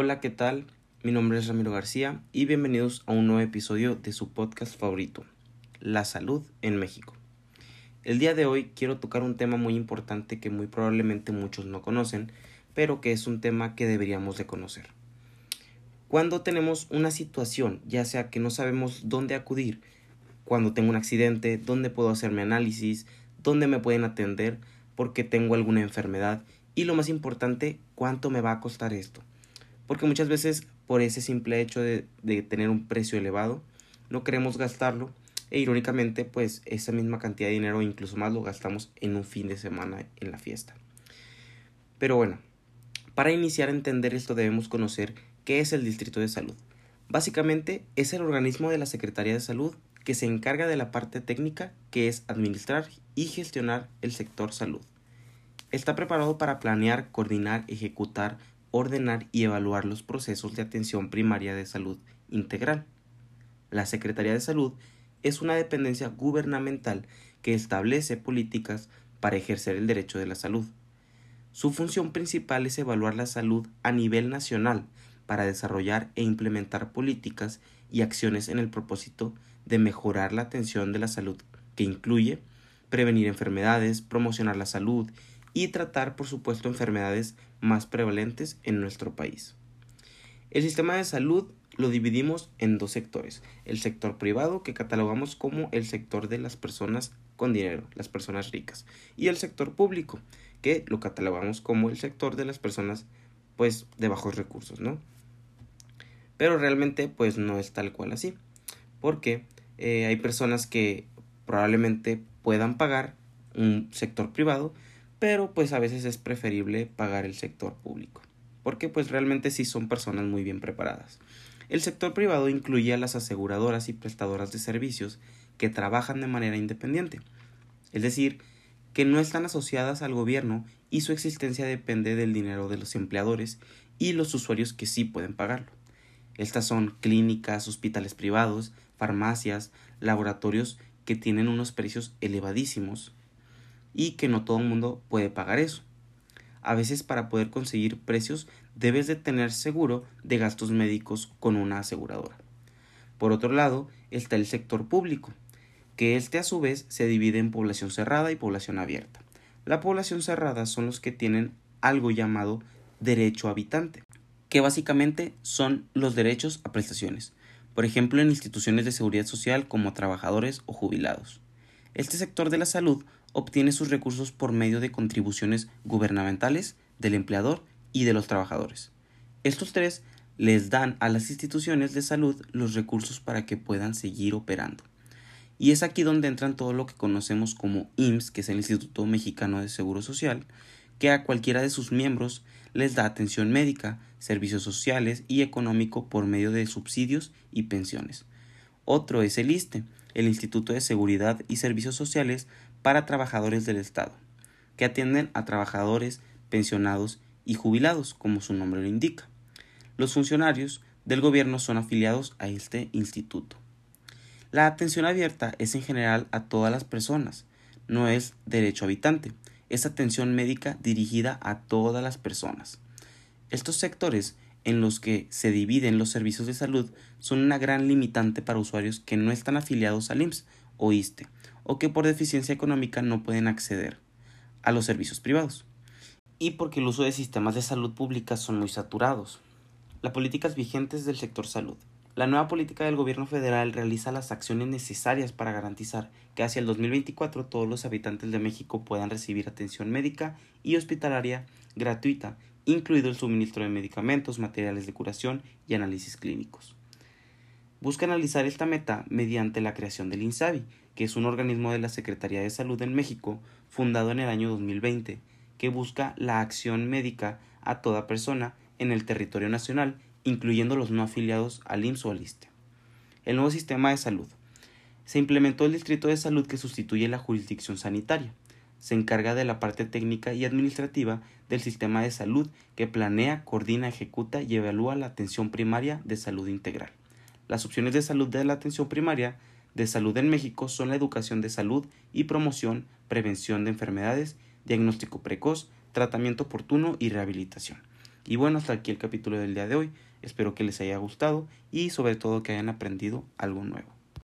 Hola, ¿qué tal? Mi nombre es Ramiro García y bienvenidos a un nuevo episodio de su podcast favorito, La salud en México. El día de hoy quiero tocar un tema muy importante que muy probablemente muchos no conocen, pero que es un tema que deberíamos de conocer. Cuando tenemos una situación, ya sea que no sabemos dónde acudir, cuando tengo un accidente, dónde puedo hacerme análisis, dónde me pueden atender, porque tengo alguna enfermedad y lo más importante, cuánto me va a costar esto. Porque muchas veces por ese simple hecho de, de tener un precio elevado, no queremos gastarlo e irónicamente pues esa misma cantidad de dinero incluso más lo gastamos en un fin de semana en la fiesta. Pero bueno, para iniciar a entender esto debemos conocer qué es el Distrito de Salud. Básicamente es el organismo de la Secretaría de Salud que se encarga de la parte técnica que es administrar y gestionar el sector salud. Está preparado para planear, coordinar, ejecutar, ordenar y evaluar los procesos de atención primaria de salud integral. La Secretaría de Salud es una dependencia gubernamental que establece políticas para ejercer el derecho de la salud. Su función principal es evaluar la salud a nivel nacional para desarrollar e implementar políticas y acciones en el propósito de mejorar la atención de la salud, que incluye prevenir enfermedades, promocionar la salud y tratar, por supuesto, enfermedades más prevalentes en nuestro país. El sistema de salud lo dividimos en dos sectores. El sector privado, que catalogamos como el sector de las personas con dinero, las personas ricas. Y el sector público, que lo catalogamos como el sector de las personas pues de bajos recursos, ¿no? Pero realmente pues no es tal cual así. Porque eh, hay personas que probablemente puedan pagar un sector privado, pero pues a veces es preferible pagar el sector público, porque pues realmente sí son personas muy bien preparadas. El sector privado incluye a las aseguradoras y prestadoras de servicios que trabajan de manera independiente, es decir, que no están asociadas al gobierno y su existencia depende del dinero de los empleadores y los usuarios que sí pueden pagarlo. Estas son clínicas, hospitales privados, farmacias, laboratorios que tienen unos precios elevadísimos y que no todo el mundo puede pagar eso. A veces para poder conseguir precios debes de tener seguro de gastos médicos con una aseguradora. Por otro lado está el sector público, que este a su vez se divide en población cerrada y población abierta. La población cerrada son los que tienen algo llamado derecho habitante, que básicamente son los derechos a prestaciones, por ejemplo en instituciones de seguridad social como trabajadores o jubilados. Este sector de la salud obtiene sus recursos por medio de contribuciones gubernamentales, del empleador y de los trabajadores. Estos tres les dan a las instituciones de salud los recursos para que puedan seguir operando. Y es aquí donde entran todo lo que conocemos como IMSS, que es el Instituto Mexicano de Seguro Social, que a cualquiera de sus miembros les da atención médica, servicios sociales y económico por medio de subsidios y pensiones. Otro es el ISTE, el Instituto de Seguridad y Servicios Sociales para Trabajadores del Estado, que atienden a trabajadores, pensionados y jubilados, como su nombre lo indica. Los funcionarios del gobierno son afiliados a este instituto. La atención abierta es en general a todas las personas, no es derecho habitante, es atención médica dirigida a todas las personas. Estos sectores en los que se dividen los servicios de salud son una gran limitante para usuarios que no están afiliados al IMSS o ISTE o que por deficiencia económica no pueden acceder a los servicios privados. Y porque el uso de sistemas de salud pública son muy saturados. Las políticas vigentes del sector salud. La nueva política del gobierno federal realiza las acciones necesarias para garantizar que hacia el 2024 todos los habitantes de México puedan recibir atención médica y hospitalaria gratuita, incluido el suministro de medicamentos, materiales de curación y análisis clínicos. Busca analizar esta meta mediante la creación del INSABI, que es un organismo de la Secretaría de Salud en México, fundado en el año 2020, que busca la acción médica a toda persona en el territorio nacional incluyendo los no afiliados al IMSS o al ISTE. El nuevo sistema de salud. Se implementó el Distrito de Salud que sustituye la jurisdicción sanitaria. Se encarga de la parte técnica y administrativa del sistema de salud que planea, coordina, ejecuta y evalúa la atención primaria de salud integral. Las opciones de salud de la atención primaria de salud en México son la educación de salud y promoción, prevención de enfermedades, diagnóstico precoz, tratamiento oportuno y rehabilitación Y bueno, hasta aquí el capítulo del día de hoy. Espero que les haya gustado y sobre todo que hayan aprendido algo nuevo.